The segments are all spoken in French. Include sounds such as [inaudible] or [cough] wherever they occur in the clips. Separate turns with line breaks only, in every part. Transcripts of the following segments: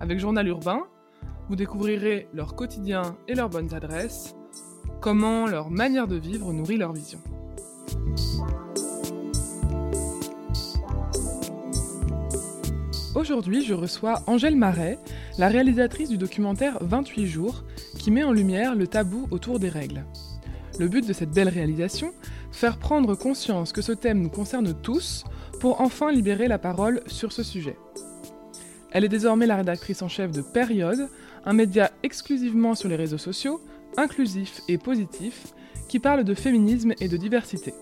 Avec Journal Urbain, vous découvrirez leur quotidien et leurs bonnes adresses, comment leur manière de vivre nourrit leur vision. Aujourd'hui, je reçois Angèle Marais, la réalisatrice du documentaire 28 jours, qui met en lumière le tabou autour des règles. Le but de cette belle réalisation Faire prendre conscience que ce thème nous concerne tous pour enfin libérer la parole sur ce sujet. Elle est désormais la rédactrice en chef de Période, un média exclusivement sur les réseaux sociaux, inclusif et positif, qui parle de féminisme et de diversité.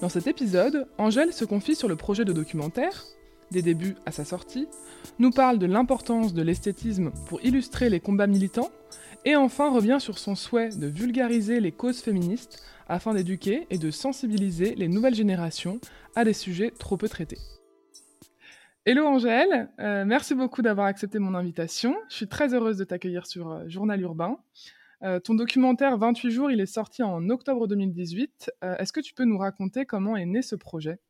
Dans cet épisode, Angèle se confie sur le projet de documentaire, des débuts à sa sortie, nous parle de l'importance de l'esthétisme pour illustrer les combats militants, et enfin revient sur son souhait de vulgariser les causes féministes afin d'éduquer et de sensibiliser les nouvelles générations à des sujets trop peu traités. Hello Angèle, euh, merci beaucoup d'avoir accepté mon invitation. Je suis très heureuse de t'accueillir sur euh, Journal Urbain. Euh, ton documentaire 28 jours, il est sorti en octobre 2018. Est-ce que tu peux nous raconter comment est né ce projet?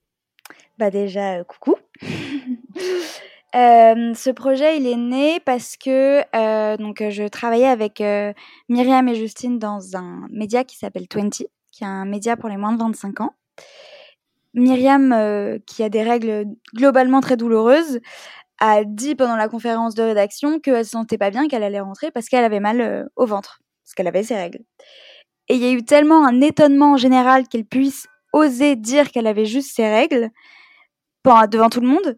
Bah déjà, coucou. [laughs] ce projet, il est né parce que donc je travaillais avec Myriam et Justine dans un média qui s'appelle 20, qui est un média pour les moins de 25 ans. Myriam, euh, qui a des règles globalement très douloureuses, a dit pendant la conférence de rédaction qu'elle se sentait pas bien, qu'elle allait rentrer parce qu'elle avait mal euh, au ventre, parce qu'elle avait ses règles. Et il y a eu tellement un étonnement en général qu'elle puisse oser dire qu'elle avait juste ses règles devant tout le monde,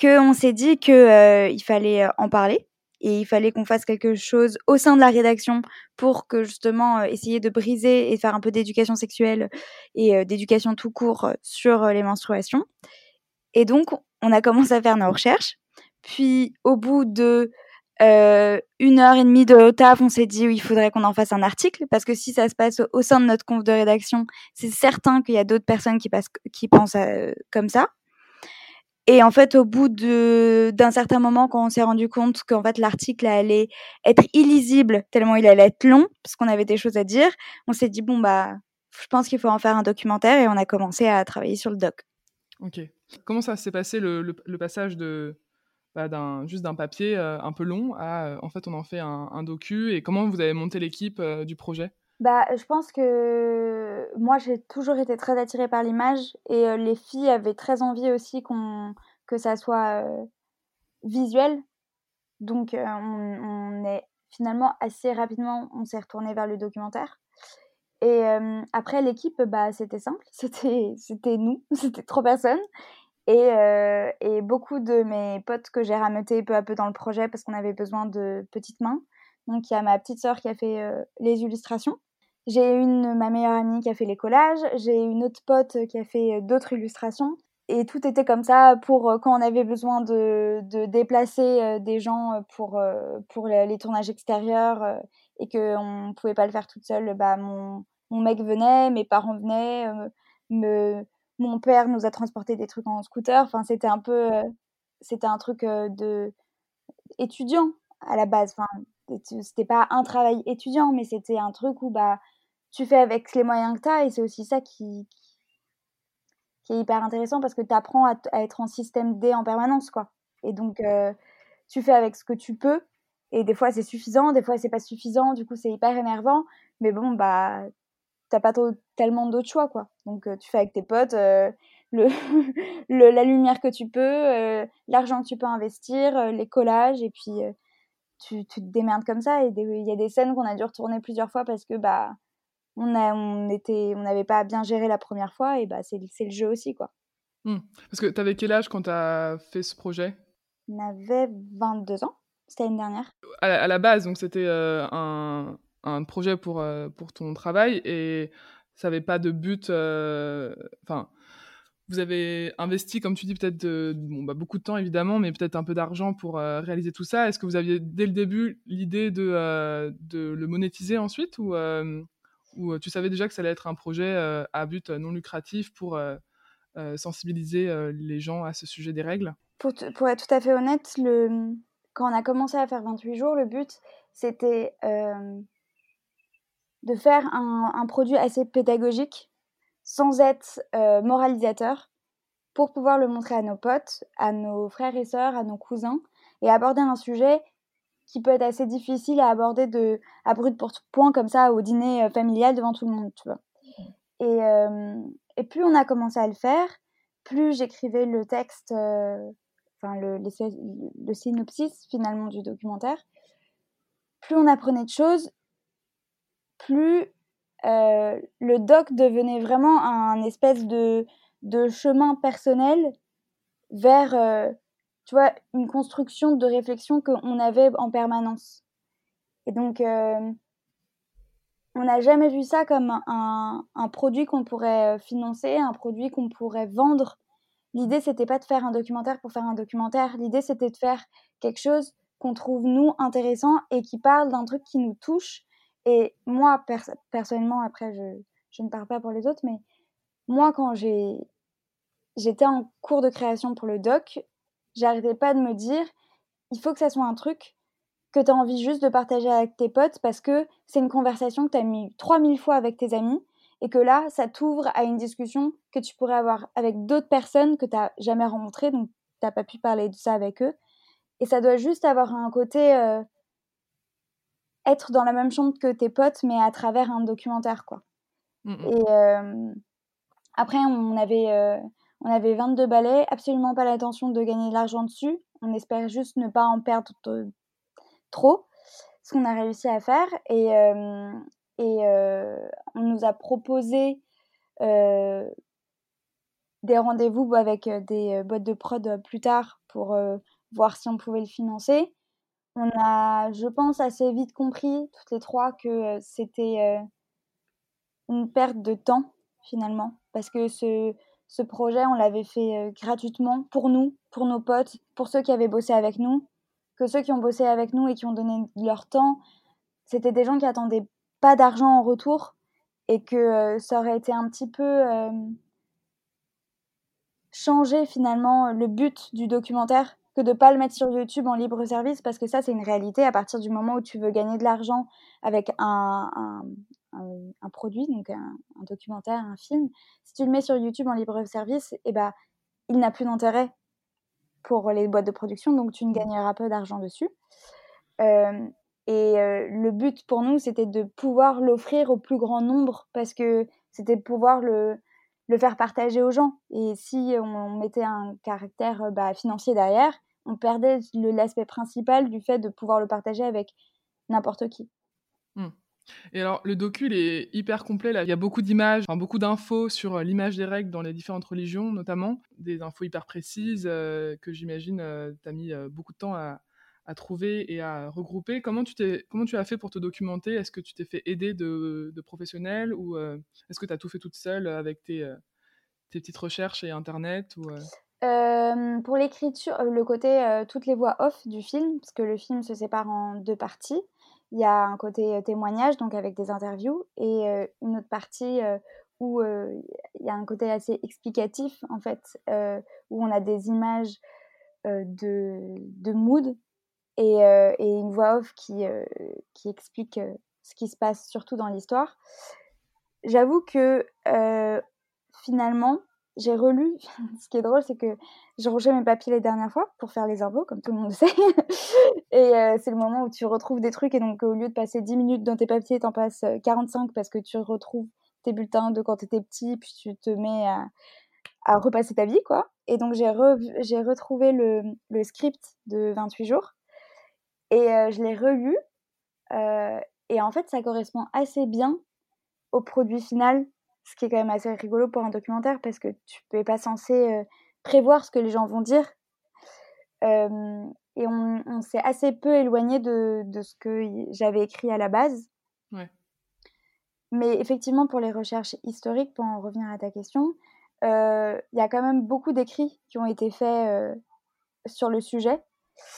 qu'on s'est dit qu'il euh, fallait en parler et il fallait qu'on fasse quelque chose au sein de la rédaction pour que justement euh, essayer de briser et faire un peu d'éducation sexuelle et euh, d'éducation tout court euh, sur les menstruations. Et donc, on a commencé à faire nos recherches. Puis, au bout de une heure et demie de taf, on s'est dit oui, il faudrait qu'on en fasse un article parce que si ça se passe au sein de notre conf de rédaction, c'est certain qu'il y a d'autres personnes qui, pensent comme ça. Et en fait, au bout d'un certain moment, quand on s'est rendu compte qu'en fait l'article allait être illisible tellement il allait être long, parce qu'on avait des choses à dire, on s'est dit bon bah, je pense qu'il faut en faire un documentaire et on a commencé à travailler sur le doc.
Ok. Comment ça s'est passé le, passage de bah, juste d'un papier euh, un peu long à en fait on en fait un, un, docu et comment vous avez monté l'équipe euh, du projet?
Bah, je pense que moi, j'ai toujours été très attirée par l'image et euh, les filles avaient très envie aussi qu'on que ça soit euh, visuel. Donc, euh, on, est finalement assez rapidement, on s'est retourné vers le documentaire. Et après, l'équipe, bah, c'était simple, [laughs] c'était nous, [laughs] c'était trois personnes. Et, et beaucoup de mes potes que j'ai rameutés peu à peu dans le projet parce qu'on avait besoin de petites mains. Donc, il y a ma petite sœur qui a fait les illustrations. J'ai une, ma meilleure amie qui a fait les collages, j'ai une autre pote qui a fait euh, d'autres illustrations. Et tout était comme ça pour euh, quand on avait besoin de, de déplacer euh, des gens pour, pour les tournages extérieurs et qu'on ne pouvait pas le faire toute seule, bah, mon, mon mec venait, mes parents venaient, me, mon père nous a transporté des trucs en scooter. Enfin, c'était un peu, c'était un truc de étudiant à la base. Enfin, c'était pas un travail étudiant, mais c'était un truc où bah tu fais avec les moyens que tu as et c'est aussi ça qui, qui est hyper intéressant parce que tu apprends à, être en système D en permanence quoi. Et donc euh, tu fais avec ce que tu peux et des fois c'est suffisant, des fois c'est pas suffisant, du coup c'est hyper énervant, mais bon bah t'as pas tellement d'autres choix quoi. Donc euh, tu fais avec tes potes euh, le, [laughs] la lumière que tu peux, l'argent que tu peux investir, les collages et puis tu, tu, te démerdes comme ça et il y a des scènes qu'on a dû retourner plusieurs fois parce que bah on a on était on n'avait pas bien géré la première fois et bah c'est le jeu aussi quoi.
Mmh. Parce que tu avais quel âge quand tu as fait ce projet?
On avait 22 ans, c'était l'année dernière.
À la, base, donc c'était euh, un, un, projet pour, euh, pour ton travail et ça n'avait pas de but. Euh, enfin, vous avez investi, comme tu dis, peut-être bah, beaucoup de temps évidemment, mais peut-être un peu d'argent pour euh, réaliser tout ça. Est-ce que vous aviez dès le début l'idée de, euh, le monétiser ensuite ou, euh, tu savais déjà que ça allait être un projet à but non lucratif pour sensibiliser les gens à ce sujet des règles?
Pour, être tout à fait honnête, quand on a commencé à faire 28 jours, le but c'était de faire un produit assez pédagogique sans être euh, moralisateur pour pouvoir le montrer à nos potes, à nos frères et sœurs, à nos cousins et aborder un sujet qui peut être assez difficile à aborder de à brut pour point comme ça au dîner euh, familial devant tout le monde, tu vois. Et, euh, et plus on a commencé à le faire, plus j'écrivais le texte, enfin le, le synopsis finalement du documentaire, plus on apprenait de choses, plus le doc devenait vraiment un espèce de, de chemin personnel vers, euh, tu vois, une construction de réflexion qu'on avait en permanence. Et donc, euh, on n'a jamais vu ça comme un, un produit qu'on pourrait financer, un produit qu'on pourrait vendre. L'idée, c'était pas de faire un documentaire pour faire un documentaire. L'idée, c'était de faire quelque chose qu'on trouve, nous, intéressant et qui parle d'un truc qui nous touche et moi, personnellement, après, je, je, ne parle pas pour les autres, mais moi, quand j'étais en cours de création pour le doc, j'arrêtais pas de me dire, il faut que ça soit un truc que tu as envie juste de partager avec tes potes parce que c'est une conversation que tu as mis 3000 fois avec tes amis et que là, ça t'ouvre à une discussion que tu pourrais avoir avec d'autres personnes que tu n'as jamais rencontrées, donc tu n'as pas pu parler de ça avec eux. Et ça doit juste avoir un côté euh, être dans la même chambre que tes potes, mais à travers un documentaire, quoi. Mmh et euh, après, on avait, euh, on avait 22 ballets, absolument pas l'intention de gagner de l'argent dessus. On espère juste ne pas en perdre trop, ce qu'on a réussi à faire. Et, euh, et on nous a proposé des rendez-vous avec des boîtes de prod plus tard pour voir si on pouvait le financer on a, je pense, assez vite compris, toutes les trois, que c'était une perte de temps, finalement. Parce que ce, ce projet, on l'avait fait gratuitement pour nous, pour nos potes, pour ceux qui avaient bossé avec nous. Que ceux qui ont bossé avec nous et qui ont donné leur temps, c'était des gens qui attendaient pas d'argent en retour et que ça aurait été un petit peu changer finalement le but du documentaire que de pas le mettre sur YouTube en libre service parce que ça c'est une réalité à partir du moment où tu veux gagner de l'argent avec un, un, produit donc un, documentaire un film. Si tu le mets sur YouTube en libre service et eh ben il n'a plus d'intérêt pour les boîtes de production donc tu ne gagneras pas d'argent dessus. Euh, et euh, le but pour nous c'était de pouvoir l'offrir au plus grand nombre parce que c'était pouvoir le le faire partager aux gens. Et si on mettait un caractère bah, financier derrière, on perdait l'aspect principal du fait de pouvoir le partager avec n'importe qui.
Mmh. Et alors, le docu, il est hyper complet. Là. Il y a beaucoup d'images, beaucoup d'infos sur euh, l'image des règles dans les différentes religions, notamment. Des infos hyper précises euh, que j'imagine euh, tu as mis beaucoup de temps à, trouver et à regrouper. Comment tu, comment tu as fait pour te documenter? Est-ce que tu t'es fait aider de, professionnels ou est-ce que tu as tout fait toute seule avec tes, tes petites recherches et Internet
pour l'écriture, le côté, toutes les voix off du film, parce que le film se sépare en deux parties. Il y a un côté, témoignage, donc avec des interviews et une autre partie, où, il y a un côté assez explicatif, en fait, où on a des images, de de mood et et une voix off qui, qui explique, ce qui se passe surtout dans l'histoire. J'avoue que, finalement j'ai relu. [laughs] Ce qui est drôle, c'est que j'ai rangé mes papiers les dernières fois pour faire les impôts, comme tout le monde le [laughs] sait. et euh, c'est le moment où tu retrouves des trucs. Et donc, au lieu de passer 10 minutes dans tes papiers, t'en passes 45 euh, parce que tu retrouves tes bulletins de quand t'étais petit, puis tu te mets à, à repasser ta vie, quoi. Et donc, j'ai, j'ai retrouvé le, script de 28 jours. Et euh, je l'ai relu. et en fait, ça correspond assez bien au produit final ce qui est quand même assez rigolo pour un documentaire parce que tu n'es pas censé euh, prévoir ce que les gens vont dire. et on, s'est assez peu éloigné de, de ce que j'avais écrit à la base. Mais effectivement, pour les recherches historiques, pour en revenir à ta question, il y a quand même beaucoup d'écrits qui ont été faits sur le sujet,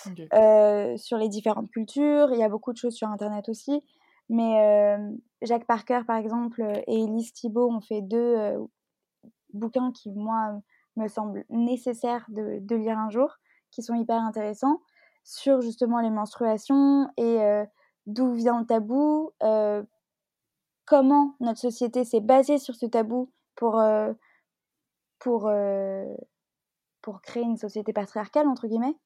sur les différentes cultures. Il y a beaucoup de choses sur Internet aussi. Mais Jacques Parker, par exemple, et Elise Thibault ont fait deux bouquins qui, moi, me semblent nécessaires de, de, lire un jour, qui sont hyper intéressants, sur justement les menstruations et d'où vient le tabou, comment notre société s'est basée sur ce tabou pour, pour, pour créer une société patriarcale, entre guillemets.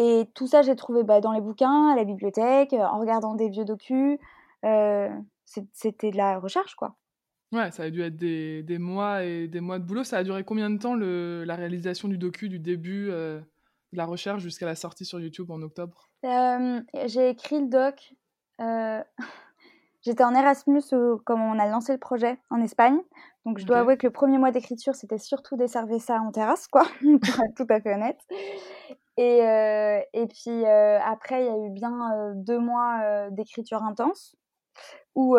Et tout ça, j'ai trouvé bah, dans les bouquins, à la bibliothèque, en regardant des vieux docus. C'était de la recherche, quoi.
Ouais, ça a dû être des, des, mois et des mois de boulot. Ça a duré combien de temps le, la réalisation du docu, du début de la recherche jusqu'à la sortie sur YouTube en octobre?
J'ai écrit le doc. [laughs] J'étais en Erasmus quand on a lancé le projet en Espagne. Donc je dois avouer que le premier mois d'écriture, c'était surtout des ça en terrasse, quoi, [laughs] pour être tout à fait honnête. Et, euh, et puis euh, après, il y a eu bien euh, deux mois d'écriture intense où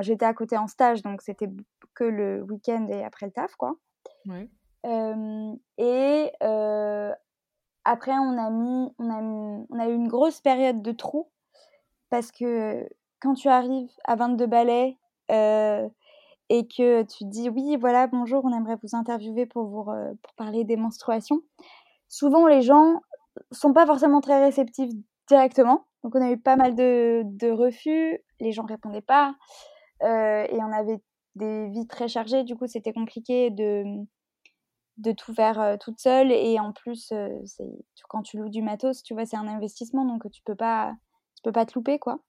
j'étais à côté en stage, donc c'était que le week-end et après le taf, quoi. Ouais. et après, on a, mis, on, a, on a eu une grosse période de trou parce que quand tu arrives à 22 balais et que tu dis oui, voilà, bonjour, on aimerait vous interviewer pour, vous, pour parler des menstruations, souvent les gens sont pas forcément très réceptifs directement. Donc on a eu pas mal de, de refus, les gens répondaient pas, euh, et on avait des vies très chargées, du coup c'était compliqué de, de tout faire euh, toute seule, et en plus euh, c'est quand tu loues du matos, tu vois, c'est un investissement, donc tu peux pas, tu peux pas te louper, quoi.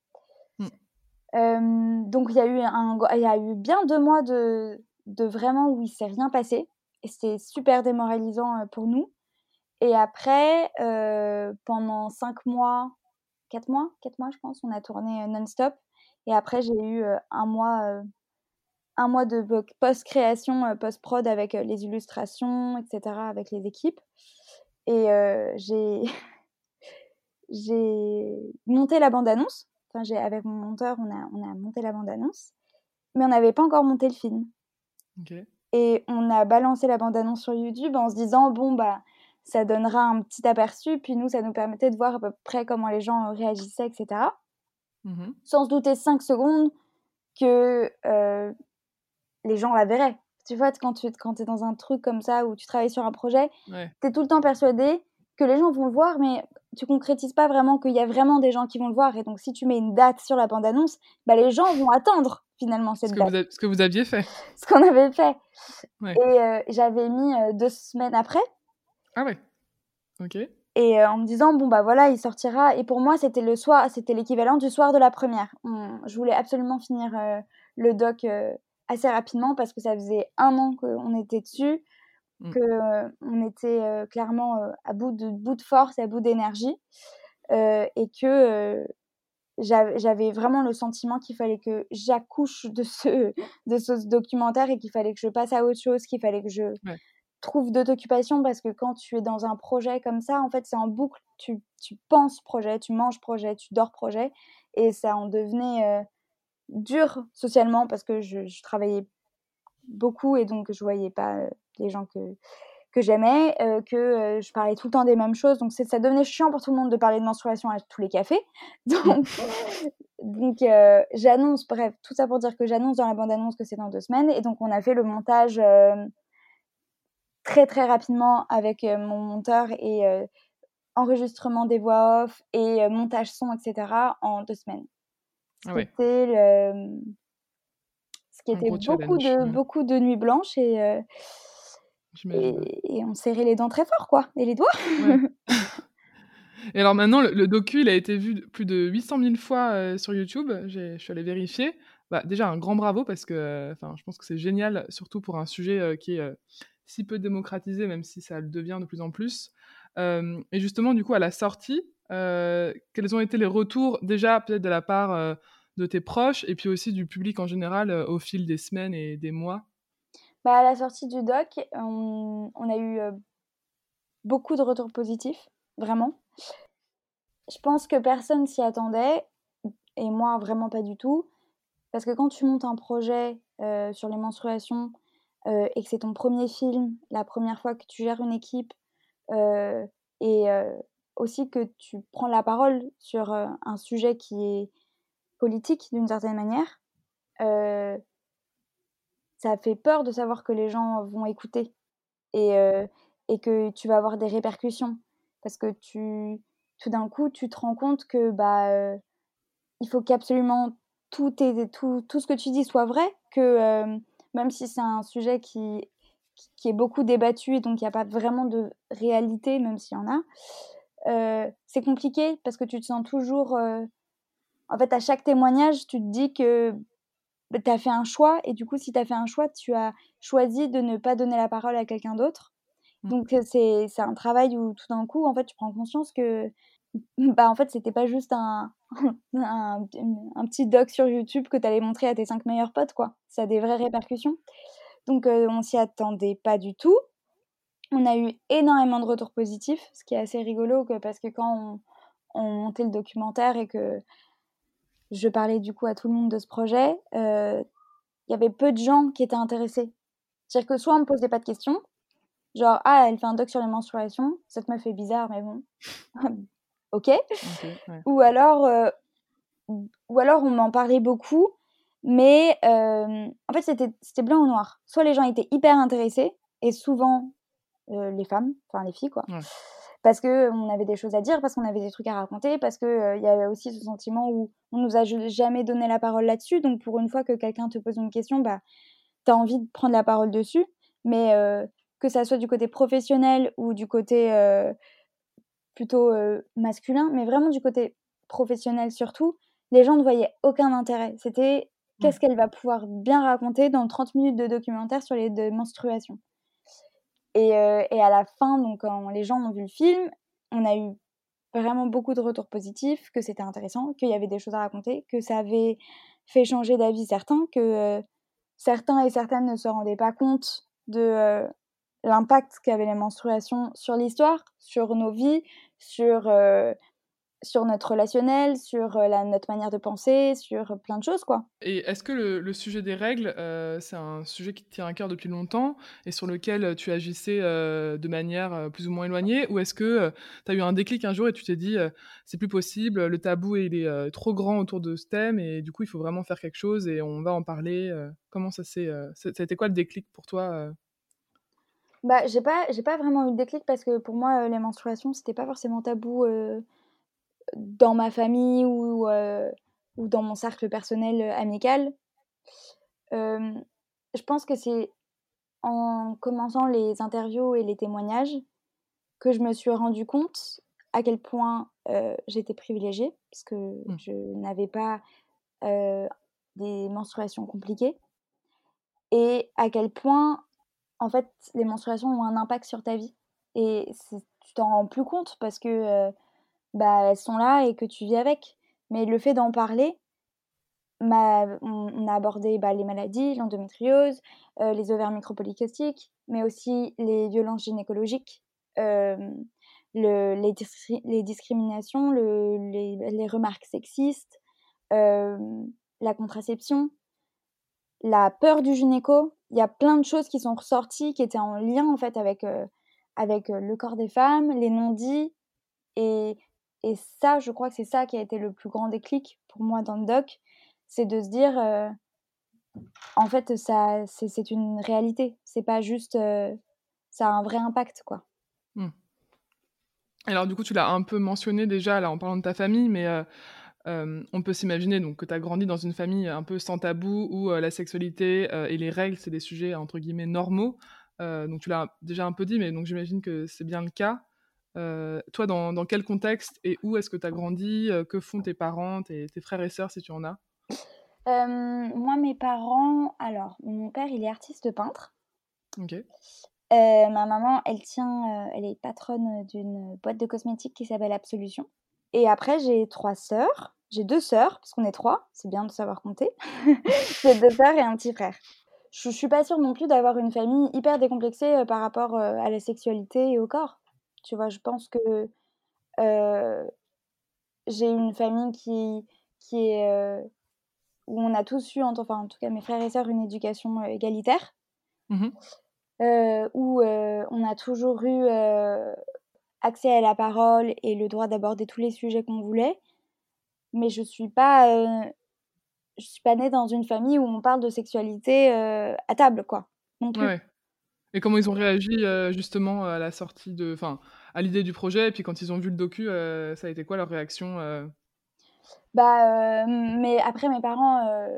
Mmh. donc il y, a eu un, il y a eu bien deux mois de, de vraiment où il s'est rien passé, et c'était super démoralisant pour nous. Et après, euh, pendant cinq mois, quatre mois, quatre mois, je pense, on a tourné euh, non-stop. Et après, j'ai eu euh, un mois, un mois de post-création, post-prod avec les illustrations, etc., avec les équipes. Et j'ai [laughs] j'ai monté la bande-annonce. Enfin, j'ai avec mon monteur, on a, on a monté la bande-annonce, mais on n'avait pas encore monté le film. Et on a balancé la bande-annonce sur YouTube en se disant bon bah ça donnera un petit aperçu, puis nous, ça nous permettait de voir à peu près comment les gens réagissaient, etc. Mmh Sans se douter 5 secondes que euh, les gens la verraient. Tu vois, quand tu quand es dans un truc comme ça, où tu travailles sur un projet, tu es tout le temps persuadé que les gens vont le voir, mais tu concrétises pas vraiment qu'il y a vraiment des gens qui vont le voir. Et donc, si tu mets une date sur la bande-annonce, bah, les gens vont attendre finalement cette
ce
date.
ce que vous aviez fait. [laughs]
Ce qu'on avait fait. Et euh, j'avais mis euh, deux semaines après,
ah ouais. Ok.
Et euh, en me disant bon bah voilà il sortira et pour moi c'était le soir c'était l'équivalent du soir de la première. je voulais absolument finir euh, le doc euh, assez rapidement parce que ça faisait un an qu'on était dessus, mmh. que on était clairement à bout de bout de force à bout d'énergie et que j'avais vraiment le sentiment qu'il fallait que j'accouche de ce [laughs] de ce documentaire et qu'il fallait que je passe à autre chose, qu'il fallait que je trouve d'autres occupations parce que quand tu es dans un projet comme ça, en fait, c'est en boucle. Tu, tu, penses projet, tu manges projet, tu dors projet. Et ça en devenait euh, dur socialement parce que je, travaillais beaucoup et donc je voyais pas euh, les gens que, que j'aimais, euh, que je parlais tout le temps des mêmes choses. Donc ça devenait chiant pour tout le monde de parler de menstruation à tous les cafés. [laughs] Donc, donc j'annonce, bref, tout ça pour dire que j'annonce dans la bande-annonce que c'est dans deux semaines. Et donc on a fait le montage très très rapidement avec euh, mon monteur et euh, enregistrement des voix off et euh, montage son, etc. en deux semaines. Ah C'était le... ce qui était beaucoup de, beaucoup de nuits blanches et, et, on serrait les dents très fort, quoi, et les doigts. [laughs]
et alors maintenant, le, docu, il a été vu plus de 800 000 fois sur YouTube. Je suis allée vérifier. Bah, déjà, un grand bravo parce que je pense que c'est génial, surtout pour un sujet qui est si peu démocratisé, même si ça le devient de plus en plus. Euh, et justement, du coup, à la sortie, euh, quels ont été les retours déjà peut-être de la part euh, de tes proches et puis aussi du public en général au fil des semaines et des mois?
Bah, À la sortie du doc, on, on a eu beaucoup de retours positifs, vraiment. Je pense que personne s'y attendait, et moi vraiment pas du tout, parce que quand tu montes un projet sur les menstruations, et que c'est ton premier film, la première fois que tu gères une équipe, et aussi que tu prends la parole sur un sujet qui est politique d'une certaine manière, ça fait peur de savoir que les gens vont écouter et, que tu vas avoir des répercussions. Parce que tout d'un coup, tu te rends compte que bah, il faut qu'absolument tout, tout, tout ce que tu dis soit vrai, que même si c'est un sujet qui, qui est beaucoup débattu et donc il n'y a pas vraiment de réalité, même s'il y en a, c'est compliqué parce que tu te sens toujours... En fait, à chaque témoignage, tu te dis que bah, tu as fait un choix et du coup, si tu as fait un choix, tu as choisi de ne pas donner la parole à quelqu'un d'autre. Mmh. Donc, c'est un travail où tout d'un coup, en fait, tu prends conscience que bah en fait c'était pas juste un, [laughs] un, un, petit doc sur YouTube que tu allais montrer à tes cinq meilleurs potes quoi. Ça a des vraies répercussions. Donc on s'y attendait pas du tout. On a eu énormément de retours positifs ce qui est assez rigolo que, parce que quand on, on, montait le documentaire et que je parlais du coup à tout le monde de ce projet il y avait peu de gens qui étaient intéressés. C'est à dire que soit on me posait pas de questions genre ah elle fait un doc sur les menstruations ça te me fait bizarre mais bon [laughs] ok, ou alors euh, ou alors on m'en parlait beaucoup mais euh, en fait c'était blanc ou noir. Soit les gens étaient hyper intéressés et souvent euh, les femmes enfin les filles quoi. Parce que on avait des choses à dire parce qu'on avait des trucs à raconter parce que il y avait aussi ce sentiment où on nous a jamais donné la parole là-dessus. Donc pour une fois que quelqu'un te pose une question bah tu as envie de prendre la parole dessus. Mais que ça soit du côté professionnel ou du côté plutôt masculin, mais vraiment du côté professionnel surtout, les gens ne voyaient aucun intérêt. C'était qu'est-ce qu'elle va pouvoir bien raconter dans 30 minutes de documentaire sur les menstruations. Et, et, à la fin, donc quand les gens ont vu le film, on a eu vraiment beaucoup de retours positifs, que c'était intéressant, qu'il y avait des choses à raconter, que ça avait fait changer d'avis certains, que certains et certaines ne se rendaient pas compte de l'impact qu'avaient les menstruations sur l'histoire, sur nos vies, sur, euh, sur notre relationnel, sur euh, notre manière de penser, sur plein de choses. quoi.
Et est-ce que le, sujet des règles, euh, c'est un sujet qui tient à cœur depuis longtemps et sur lequel tu agissais de manière plus ou moins éloignée Ou est-ce que tu as eu un déclic un jour et tu t'es dit, c'est plus possible, le tabou est trop grand autour de ce thème et du coup il faut vraiment faire quelque chose et on va en parler Comment ça s'est... été quoi le déclic pour toi
bah, j'ai pas j'ai pas vraiment eu de déclic parce que pour moi, euh, les menstruations, c'était pas forcément tabou, euh, dans ma famille ou, euh, ou dans mon cercle personnel, amical. je pense que c'est en commençant les interviews et les témoignages que je me suis rendu compte à quel point, j'étais privilégiée parce que mmh. je n'avais pas, des menstruations compliquées et à quel point en fait, les menstruations ont un impact sur ta vie. Et tu t'en rends plus compte parce que euh, bah, elles sont là et que tu vis avec. Mais le fait d'en parler, on, a abordé bah, les maladies, l'endométriose, euh, les ovaires micropolykystiques, mais aussi les violences gynécologiques, euh, le, les, discriminations, le, les, les, remarques sexistes, la contraception, la peur du gynéco, y a plein de choses qui sont ressorties, qui étaient en lien en fait avec, euh, avec euh, le corps des femmes, les non-dits. Et, et, ça, je crois que c'est ça qui a été le plus grand déclic pour moi dans le doc, c'est de se dire, euh, en fait, ça, c'est une réalité. C'est pas juste, ça a un vrai impact, quoi. Mmh.
Alors du coup, tu l'as un peu mentionné déjà là en parlant de ta famille, mais on peut s'imaginer donc que tu as grandi dans une famille un peu sans tabou où la sexualité et les règles, c'est des sujets entre guillemets normaux. donc tu l'as déjà un peu dit, mais donc j'imagine que c'est bien le cas. toi, dans, quel contexte et où est-ce que tu as grandi Que font tes parents, tes, frères et sœurs, si tu en as?
Moi, mes parents, alors, mon père, il est artiste peintre. Ok. ma maman, elle tient, elle est patronne d'une boîte de cosmétiques qui s'appelle Absolution. Et après, j'ai trois sœurs. J'ai deux sœurs, parce qu'on est trois, c'est bien de savoir compter. [laughs] j'ai deux sœurs et un petit frère. Je, ne suis pas sûre non plus d'avoir une famille hyper décomplexée euh, par rapport euh, à la sexualité et au corps. Tu vois, je pense que euh, j'ai une famille qui, qui est où on a tous eu, enfin en tout cas mes frères et sœurs, une éducation égalitaire. mmh où on a toujours eu accès à la parole et le droit d'aborder tous les sujets qu'on voulait. Mais je suis pas, je suis pas née dans une famille où on parle de sexualité à table, quoi. Non plus.
Et comment ils ont réagi justement à la sortie de, enfin, à l'idée du projet, et puis quand ils ont vu le docu, ça a été quoi leur réaction
Bah, mais après mes parents,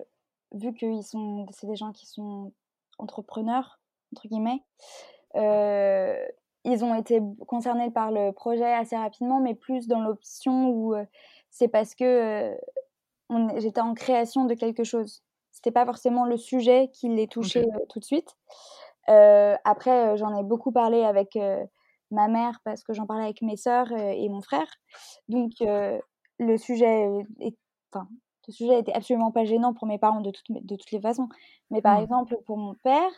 vu qu'ils sont, c'est des gens qui sont entrepreneurs entre guillemets, ils ont été concernés par le projet assez rapidement, mais plus dans l'option où c'est parce que j'étais en création de quelque chose. C'était pas forcément le sujet qui les touchait tout de suite. après, j'en ai beaucoup parlé avec ma mère parce que j'en parlais avec mes sœurs et mon frère. Donc, le sujet est, enfin, le sujet était absolument pas gênant pour mes parents de, de toutes les façons. Mais par mmh. exemple, pour mon père,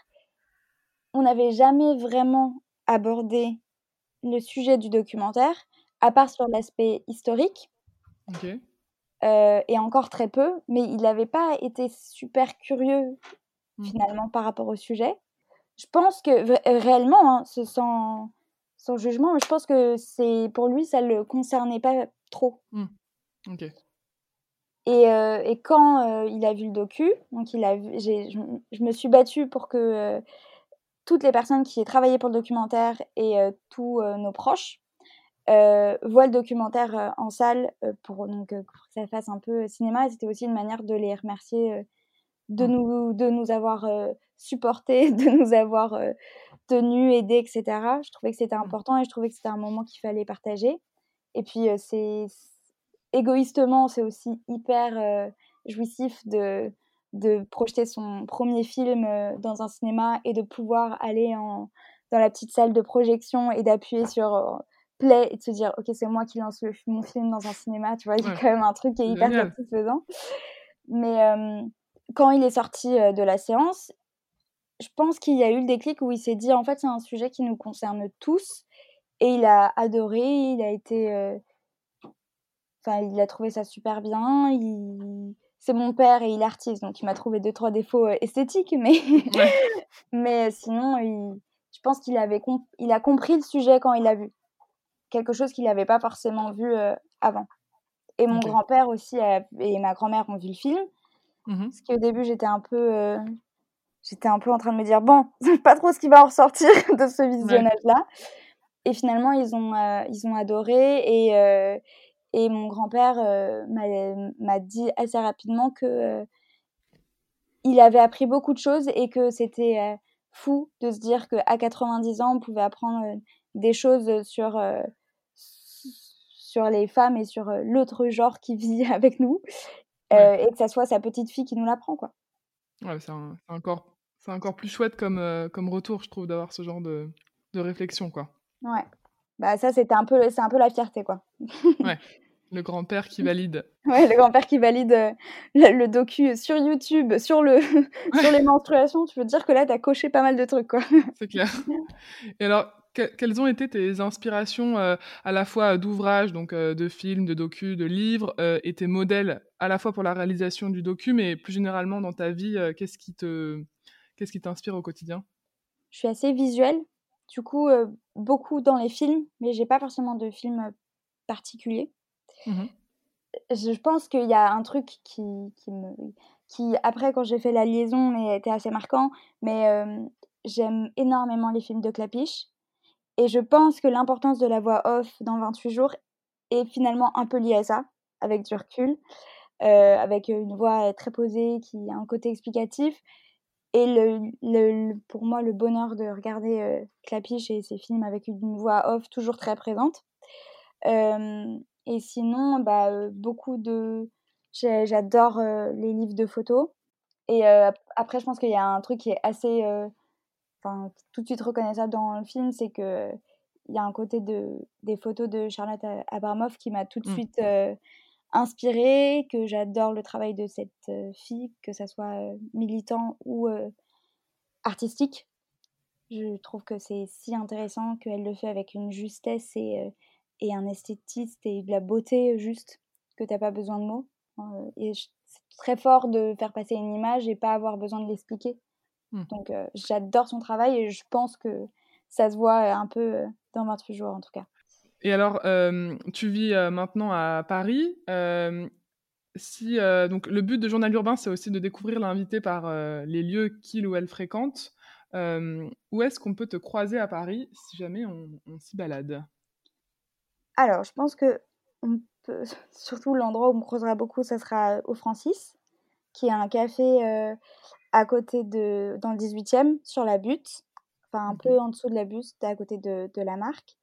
on n'avait jamais vraiment abordé le sujet du documentaire, à part sur l'aspect historique. Et encore très peu, mais il n'avait pas été super curieux mmh. finalement par rapport au sujet. Je pense que réellement, hein, sans, sans jugement, je pense que c'est pour lui ça le concernait pas trop. Mmh. Et, et, quand il a vu le docu, donc il a je, je, me suis battue pour que toutes les personnes qui travaillaient pour le documentaire et tous nos proches voient le documentaire en salle pour, donc, que ça fasse un peu cinéma. C'était aussi une manière de les remercier de, mmh. nous, de nous avoir supportés, [laughs] de nous avoir tenus, aidés, etc. Je trouvais que c'était mmh. important et je trouvais que c'était un moment qu'il fallait partager. Et puis, c'est égoïstement, c'est aussi hyper jouissif de de projeter son premier film euh, dans un cinéma et de pouvoir aller en, dans la petite salle de projection et d'appuyer sur euh, play et de se dire ok c'est moi qui lance le, mon film dans un cinéma tu vois il y a quand même un truc qui est hyper satisfaisant mais euh, quand il est sorti de la séance je pense qu'il y a eu le déclic où il s'est dit en fait c'est un sujet qui nous concerne tous et il a adoré il a été enfin il a trouvé ça super bien il c'est mon père et il est artiste, donc il m'a trouvé deux, trois défauts euh, esthétiques, mais, [laughs] mais sinon, je pense qu'il avait il a compris le sujet quand il l'a vu. Quelque chose qu'il n'avait pas forcément vu euh, avant. Et mon grand-père aussi et ma grand-mère ont vu le film. Mmh parce qu'au début, j'étais un peu. Euh, j'étais un peu en train de me dire, bon, [laughs] c'est pas trop ce qui va en ressortir [laughs] de ce visionnage-là. Et finalement, ils ont, ils ont adoré et, et mon grand-père euh, m'a dit assez rapidement que euh, il avait appris beaucoup de choses et que c'était euh, fou de se dire qu'à 90 ans, on pouvait apprendre des choses sur, sur les femmes et sur l'autre genre qui vit [laughs] avec nous. et que ça soit sa petite fille qui nous l'apprend, quoi.
Ouais, c'est encore, encore plus chouette comme, comme retour, je trouve, d'avoir ce genre de, de réflexion, quoi.
Ouais. Bah ça, c'était un peu, c'est un peu la fierté, quoi. [laughs]
ouais. Le grand-père qui [laughs] valide.
Ouais, le grand-père qui valide euh, le, docu sur YouTube, sur, le, sur les menstruations. Tu veux dire que là, tu as coché pas mal de trucs, quoi.
C'est clair. Et alors, quelles ont été tes inspirations euh, à la fois d'ouvrages, donc euh, de films, de docus, de livres, et tes modèles à la fois pour la réalisation du docu, mais plus généralement dans ta vie, qu'est-ce qui te, qu'est-ce qui t'inspire au quotidien?
Je suis assez visuelle, du coup beaucoup dans les films, mais j'ai pas forcément de films particuliers. Mmh je pense qu'il y a un truc qui, qui, me, qui après, quand j'ai fait la liaison, était assez marquant, mais j'aime énormément les films de Clapiche. Et je pense que l'importance de la voix off dans 28 jours est finalement un peu liée à ça, avec du recul, avec une voix très posée qui a un côté explicatif. Et pour moi, le bonheur de regarder Clapiche et ses films avec une voix off toujours très présente. Et sinon, bah, beaucoup de. J'adore les livres de photos. Et après, je pense qu'il y a un truc qui est assez. Enfin, tout de suite reconnaissable dans le film, c'est que il y a un côté de, des photos de Charlotte Abramoff qui m'a tout de mmh. suite inspirée, que j'adore le travail de cette fille, que ça soit militant ou artistique. Je trouve que c'est si intéressant qu'elle le fait avec une justesse et et un esthétiste et de la beauté juste, que tu n'as pas besoin de mots. et c'est très fort de faire passer une image et pas avoir besoin de l'expliquer. Mmh. Donc j'adore son travail et je pense que ça se voit un peu dans 28 jours en tout cas.
Et alors, tu vis maintenant à Paris. si, donc, le but de Journal Urbain, c'est aussi de découvrir l'invité par les lieux qu'il ou elle fréquente. où est-ce qu'on peut te croiser à Paris si jamais on, s'y balade?
Alors, je pense que on peut, [laughs] surtout l'endroit où on me croisera beaucoup, ça sera au Francis, qui est un café à côté de, dans le 18e, sur la butte, enfin un peu en dessous de la butte, à côté de, de la marque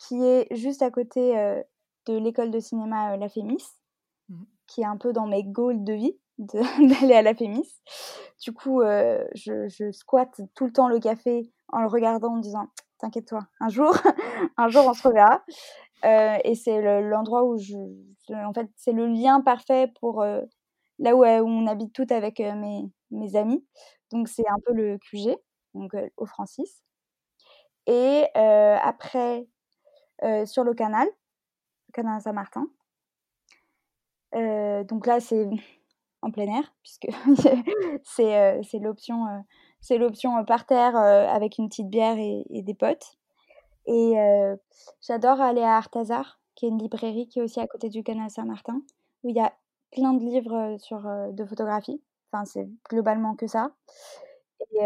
qui est juste à côté de l'école de cinéma La Fémis, mmh. qui est un peu dans mes goals de vie [laughs] d'aller à La Fémis. Du coup, je, je, squatte tout le temps le café en le regardant en me disant T'inquiète-toi, un jour, [laughs] un jour on se reverra. et c'est l'endroit où je, En fait, c'est le lien parfait pour là où, on habite toutes avec mes, mes amis. Donc, c'est un peu le QG, donc au Francis. Et après, euh, sur le canal, le canal Saint-Martin. Euh, donc là, c'est [laughs] en plein air, puisque [laughs] c'est euh, l'option c'est l'option par terre avec une petite bière et, des potes. Et j'adore aller à Artazar, qui est une librairie qui est aussi à côté du canal Saint-Martin, où il y a plein de livres sur, de photographie. Enfin, c'est globalement que ça. Et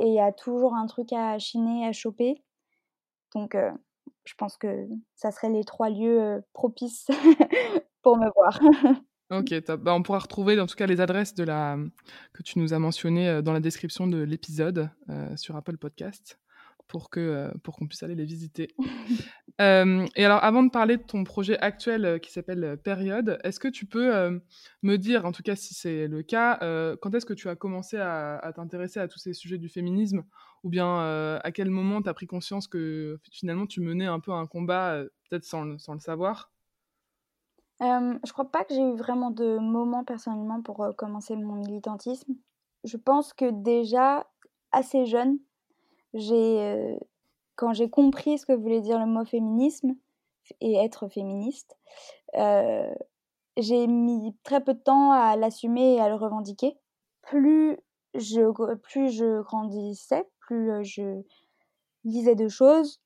il y a toujours un truc à chiner, à choper. Donc, je pense que ça serait les trois lieux propices [laughs] pour me voir.
ok, top. Bah, on pourra retrouver en tout cas les adresses de la... que tu nous as mentionnées dans la description de l'épisode sur Apple Podcast pour que pour qu'on puisse aller les visiter. [laughs] et alors, avant de parler de ton projet actuel qui s'appelle Période, est-ce que tu peux me dire, en tout cas si c'est le cas, quand est-ce que tu as commencé à, t'intéresser à tous ces sujets du féminisme? Ou bien à quel moment tu as pris conscience que finalement tu menais un peu un combat, peut-être sans, sans, le savoir?
Je crois pas que j'ai eu vraiment de moment personnellement pour commencer mon militantisme. Je pense que déjà, assez jeune, j'ai, quand j'ai compris ce que voulait dire le mot féminisme et être féministe, j'ai mis très peu de temps à l'assumer et à le revendiquer. Plus je, plus je grandissais, plus je lisais de choses,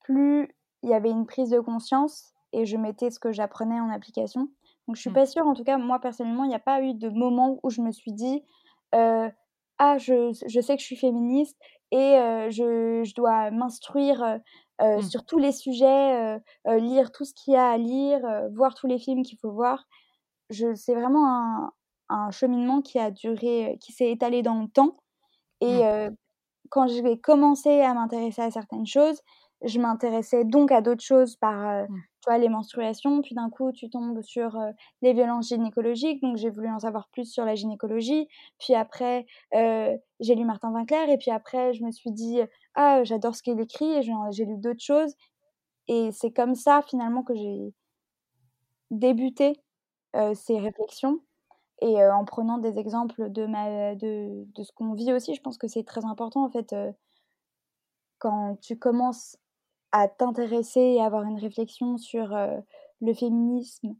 plus il y avait une prise de conscience et je mettais ce que j'apprenais en application. Donc je suis mmh. pas sûre, en tout cas moi personnellement, il n'y a pas eu de moment où je me suis dit ah je, je, sais que je suis féministe et je, je, dois m'instruire mmh. sur tous les sujets, lire tout ce qu'il y a à lire, voir tous les films qu'il faut voir. C'est vraiment un, un, cheminement qui a duré, qui s'est étalé dans le temps. Et mmh. quand j'ai commencé à m'intéresser à certaines choses, je m'intéressais donc à d'autres choses par mmh. tu vois, les menstruations, puis d'un coup tu tombes sur les violences gynécologiques, donc j'ai voulu en savoir plus sur la gynécologie, puis après j'ai lu Martin Winkler, et puis après je me suis dit ah j'adore ce qu'il écrit, et j'ai lu d'autres choses, et c'est comme ça finalement que j'ai débuté ces réflexions, et en prenant des exemples de, ma, de, de ce qu'on vit aussi, je pense que c'est très important en fait quand tu commences à t'intéresser et avoir une réflexion sur le féminisme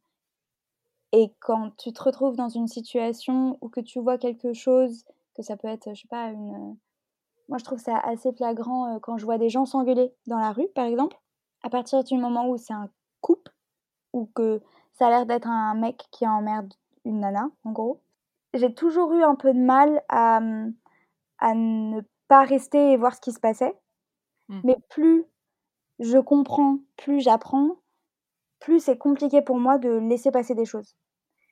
et quand tu te retrouves dans une situation où que tu vois quelque chose, que ça peut être, je sais pas, une... Moi, je trouve ça assez flagrant quand je vois des gens s'engueuler dans la rue, par exemple. À partir du moment où c'est un couple, ou que ça a l'air d'être un mec qui emmerde une nana, en gros. J'ai toujours eu un peu de mal à, à ne pas rester et voir ce qui se passait. Mmh. Mais plus je comprends, plus j'apprends, plus c'est compliqué pour moi de laisser passer des choses.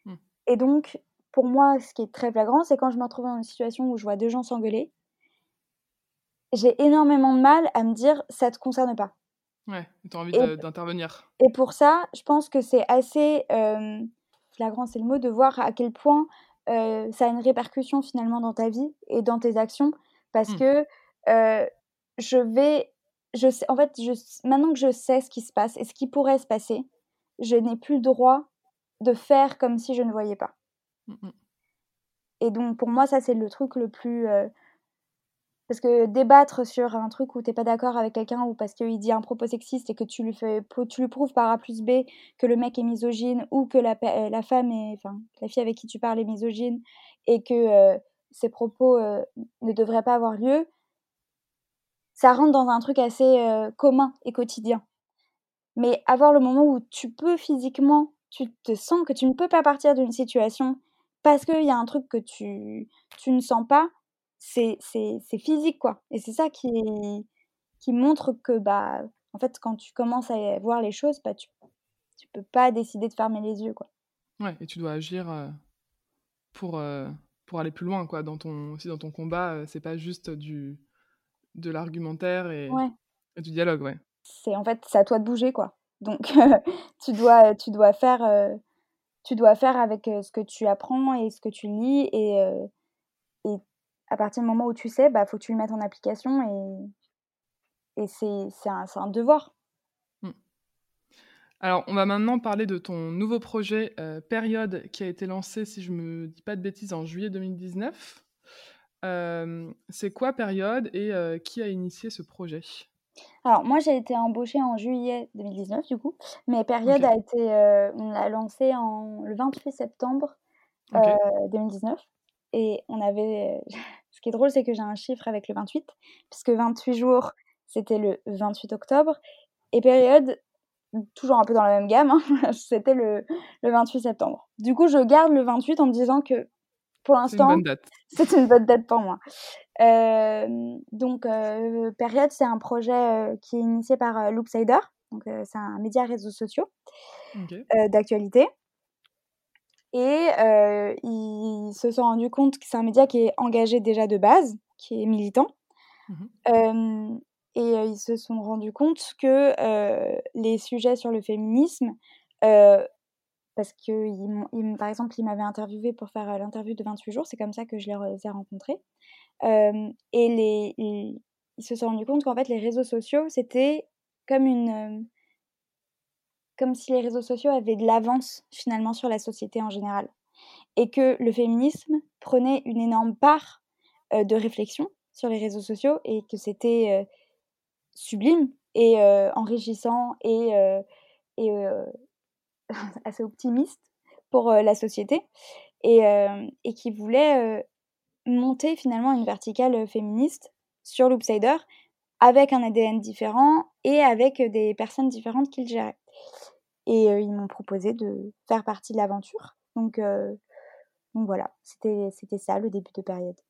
Mmh. Et donc, pour moi, ce qui est très flagrant, c'est quand je me retrouve dans une situation où je vois deux gens s'engueuler, j'ai énormément de mal à me dire ça te concerne pas.
Ouais, tu as envie d'intervenir.
Et pour ça, je pense que c'est assez flagrant, c'est le mot, de voir à quel point ça a une répercussion finalement dans ta vie et dans tes actions. Parce mmh. que je vais je sais, en fait, je, maintenant que je sais ce qui se passe et ce qui pourrait se passer, je n'ai plus le droit de faire comme si je ne voyais pas. Mmh et donc, pour moi, ça, c'est le truc le plus. Euh, parce que débattre sur un truc où tu n'es pas d'accord avec quelqu'un ou parce qu'il dit un propos sexiste et que tu lui, fais, tu lui prouves par A plus B que le mec est misogyne ou que la, euh, la femme est. Enfin, la fille avec qui tu parles est misogyne et que. Euh, ces propos ne devraient pas avoir lieu, ça rentre dans un truc assez commun et quotidien. Mais avoir le moment où tu peux physiquement, tu te sens que tu ne peux pas partir d'une situation parce qu'il y a un truc que tu, tu ne sens pas, c'est physique, quoi. Et c'est ça qui, qui montre que, bah, en fait, quand tu commences à voir les choses, bah, tu, tu peux pas décider de fermer les yeux, quoi.
Ouais, et tu dois agir pour, pour aller plus loin, quoi. Dans ton, aussi dans ton combat, c'est pas juste du, de l'argumentaire et, et, du dialogue, ouais.
C'est en fait, c'est à toi de bouger, quoi. Donc, [laughs] tu dois, tu dois faire tu dois faire avec ce que tu apprends et ce que tu lis. Et, et à partir du moment où tu sais, il bah, faut que tu le mettes en application. Et, et c'est un, un, devoir. Mmh.
Alors, on va maintenant parler de ton nouveau projet Période qui a été lancé, si je ne me dis pas de bêtises, en juillet 2019. C'est quoi Période et qui a initié ce projet?
Alors moi, j'ai été embauchée en juillet 2019 du coup, mais Période a été, on l'a lancé en le 28 septembre, 2019 et on avait [laughs] ce qui est drôle, c'est que j'ai un chiffre avec le 28 puisque 28 jours, c'était le 28 octobre et Période, toujours un peu dans la même gamme, hein, [laughs] c'était le le 28 septembre. Du coup, je garde le 28 en me disant que pour l'instant, [laughs] c'est une bonne date pour moi. Euh, donc, euh, Période, c'est un projet euh, qui est initié par Loopsider. Donc, c'est un média réseaux sociaux d'actualité. Et ils se sont rendus compte que c'est un média qui est engagé déjà de base, qui est militant. Mmh et ils se sont rendus compte que les sujets sur le féminisme parce que, par exemple, ils m'avaient interviewé pour faire l'interview de 28 jours, c'est comme ça que je les ai rencontrés. et ils, se sont rendus compte qu'en fait, les réseaux sociaux, c'était comme une. comme si les réseaux sociaux avaient de l'avance finalement sur la société en général. Et que le féminisme prenait une énorme part de réflexion sur les réseaux sociaux et que c'était sublime et enrichissant et [laughs] assez optimiste pour la société et, et qui voulait monter finalement une verticale féministe sur Loopsider avec un ADN différent et avec des personnes différentes qu'ils géraient. Et ils m'ont proposé de faire partie de l'aventure. Donc, donc voilà, c'était ça le début de période.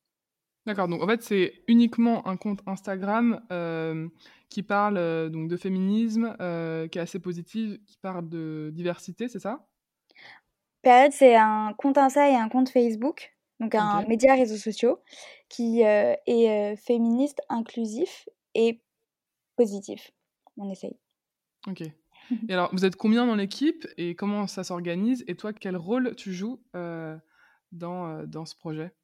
D'accord, donc en fait c'est uniquement un compte Instagram euh, qui parle euh, donc de féminisme, euh, qui est assez positif, qui parle de diversité, c'est ça?
Période, c'est un compte Insta et un compte Facebook, donc un média réseaux sociaux, qui est féministe, inclusif et positif. On essaye.
Ok. [laughs] et alors, vous êtes combien dans l'équipe et comment ça s'organise? Et toi, quel rôle tu joues dans, dans ce projet?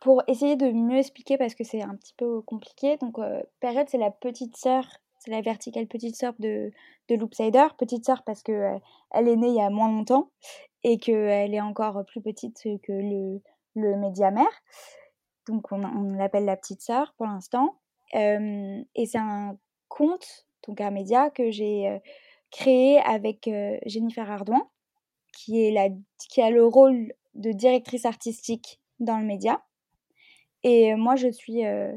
Pour essayer de mieux expliquer, parce que c'est un petit peu compliqué, donc Période, c'est la petite sœur, c'est la verticale petite sœur de, de Loopsider. Petite sœur parce que elle est née il y a moins longtemps et qu'elle est encore plus petite que le, le média mère. Donc on, l'appelle la petite sœur pour l'instant. et c'est un compte, donc un média que j'ai créé avec Jennifer Ardouin, qui, est la, qui a le rôle de directrice artistique dans le média. Et moi, je suis, euh,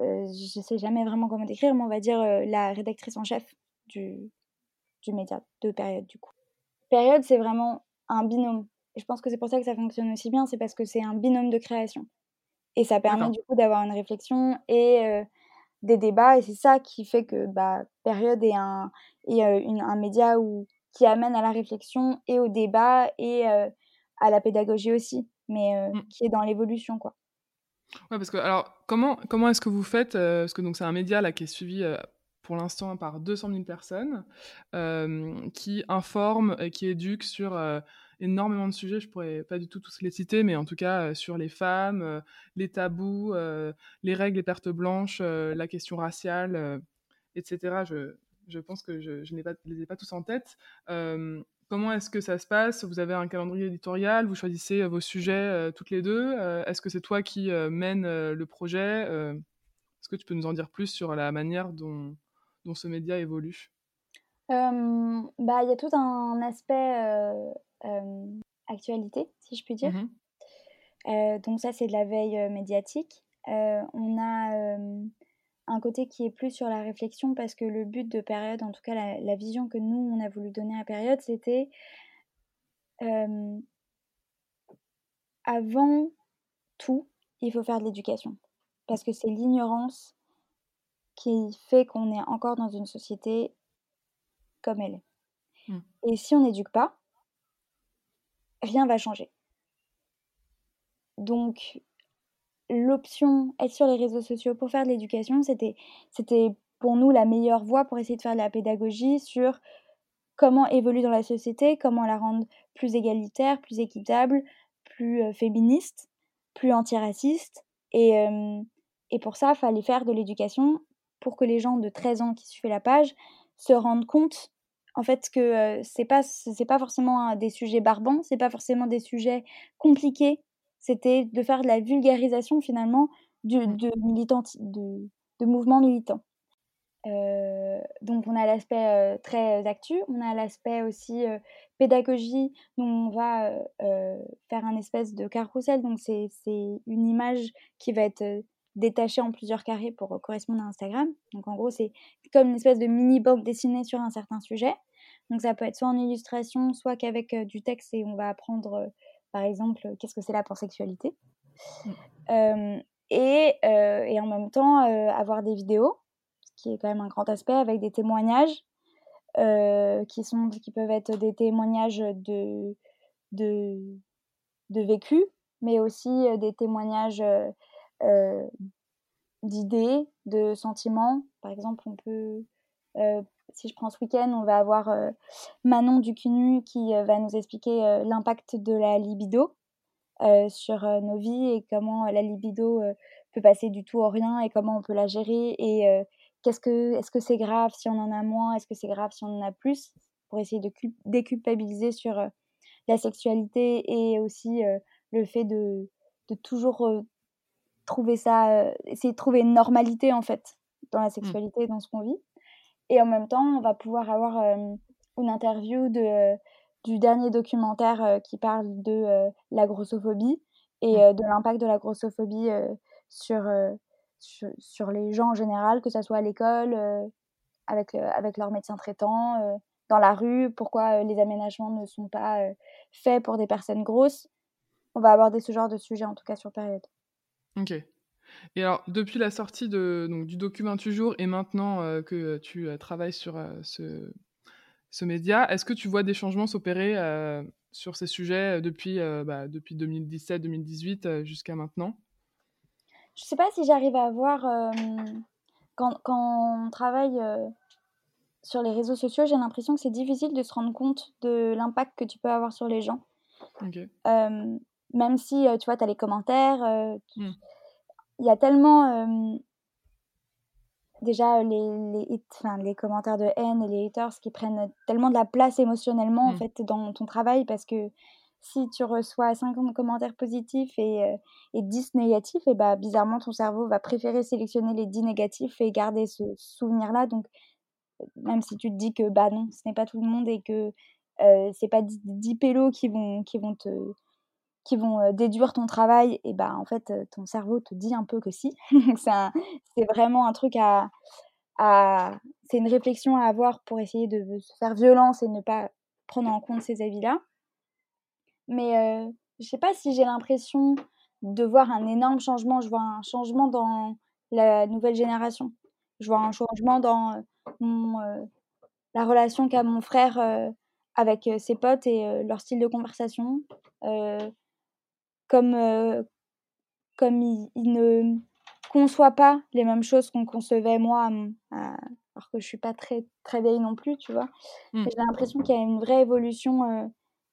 euh, je sais jamais vraiment comment décrire, mais on va dire la rédactrice en chef du, du média de Période, du coup. Période, c'est vraiment un binôme. Et je pense que c'est pour ça que ça fonctionne aussi bien, c'est parce que c'est un binôme de création. Et ça permet du coup d'avoir une réflexion et des débats. Et c'est ça qui fait que bah, Période est un, est, un média où, qui amène à la réflexion et au débat et à la pédagogie aussi mais euh, mmh. qui est dans l'évolution, quoi.
Ouais, parce que alors comment comment est-ce que vous faites euh, Parce que donc c'est un média là qui est suivi euh, pour l'instant par 200 000 personnes, qui informe et qui éduque sur énormément de sujets. Je pourrais pas du tout tous les citer, mais en tout cas sur les femmes, les tabous, les règles, les pertes blanches, la question raciale, etc. Je, je pense que je, je les ai pas tous en tête. Comment est-ce que ça se passe? Vous avez un calendrier éditorial, vous choisissez euh, vos sujets euh, toutes les deux. Euh, est-ce que c'est toi qui mène le projet Est-ce que tu peux nous en dire plus sur la manière dont, dont ce média évolue?
Bah, Il y a tout un aspect actualité, si je puis dire. Mmh donc ça, c'est de la veille médiatique. on a un côté qui est plus sur la réflexion parce que le but de période, en tout cas la, vision que nous, on a voulu donner à période, c'était avant tout, il faut faire de l'éducation. Parce que c'est l'ignorance qui fait qu'on est encore dans une société comme elle est. Mmh. Et si on n'éduque pas, rien va changer. Donc, l'option être sur les réseaux sociaux pour faire de l'éducation, c'était, c'était pour nous la meilleure voie pour essayer de faire de la pédagogie sur comment évoluer dans la société, comment la rendre plus égalitaire, plus équitable, plus euh, féministe, plus antiraciste. Et, et pour ça, il fallait faire de l'éducation pour que les gens de 13 ans qui suivaient la page se rendent compte en fait que euh, c'est pas c'est pas forcément des sujets barbants, c'est pas forcément des sujets compliqués c'était de faire de la vulgarisation finalement du, mmh. de, militant, de, de mouvements militants. Euh, donc on a l'aspect euh, très actu, on a l'aspect aussi euh, pédagogie, où on va faire un espèce de carrousel, donc c'est une image qui va être détachée en plusieurs carrés pour correspondre à Instagram. Donc en gros c'est comme une espèce de mini bande dessinée sur un certain sujet. Donc ça peut être soit en illustration, soit qu'avec du texte et on va apprendre par exemple, qu'est-ce que c'est la pansexualité mmh. et, et, en même temps, avoir des vidéos, ce qui est quand même un grand aspect, avec des témoignages qui, sont, qui peuvent être des témoignages de, de, de vécu, mais aussi des témoignages d'idées, de sentiments. Par exemple, on peut si je prends ce week-end, on va avoir euh, Manon Ducunu qui euh, va nous expliquer euh, l'impact de la libido sur nos vies et comment la libido peut passer du tout au rien et comment on peut la gérer et qu'est-ce que est-ce que c'est grave si on en a moins, est-ce que c'est grave si on en a plus pour essayer de déculpabiliser sur la sexualité et aussi le fait de, de toujours trouver ça, essayer de trouver une normalité en fait dans la mmh. sexualité, dans ce qu'on vit. Et en même temps, on va pouvoir avoir une interview de, du dernier documentaire qui parle de la grossophobie et de l'impact de la grossophobie sur, sur, les gens en général, que ce soit à l'école, avec, avec leur médecin traitant, dans la rue, pourquoi les aménagements ne sont pas faits pour des personnes grosses. On va aborder ce genre de sujet, en tout cas sur période.
Ok. Et alors, depuis la sortie de, donc, du document toujours et maintenant euh, que tu euh, travailles sur euh, ce, ce, média, est-ce que tu vois des changements s'opérer sur ces sujets depuis, bah, depuis 2017-2018 jusqu'à maintenant?
Je ne sais pas si j'arrive à voir, quand, quand, on travaille sur les réseaux sociaux, j'ai l'impression que c'est difficile de se rendre compte de l'impact que tu peux avoir sur les gens. même si, tu vois, tu as les commentaires. Il y a tellement déjà les, les, enfin, les commentaires de haine et les haters qui prennent tellement de la place émotionnellement en mmh. fait dans ton travail parce que si tu reçois 50 commentaires positifs et, et 10 négatifs, et bah, bizarrement ton cerveau va préférer sélectionner les 10 négatifs et garder ce souvenir-là. Donc, même si tu te dis que bah non, ce n'est pas tout le monde et que euh, c'est pas 10 pélos qui vont, qui vont te, qui vont déduire ton travail, et ben en fait, ton cerveau te dit un peu que si. [laughs] c'est vraiment un truc à. c'est une réflexion à avoir pour essayer de faire violence et ne pas prendre en compte ces avis-là. Mais euh, je sais pas si j'ai l'impression de voir un énorme changement. Je vois un changement dans la nouvelle génération. Je vois un changement dans mon, la relation qu'a mon frère avec ses potes et leur style de conversation comme, euh, comme il, ne conçoit pas les mêmes choses qu'on concevait moi, alors que je suis pas très, très vieille non plus, tu vois. Mmh. J'ai l'impression qu'il y a une vraie évolution euh,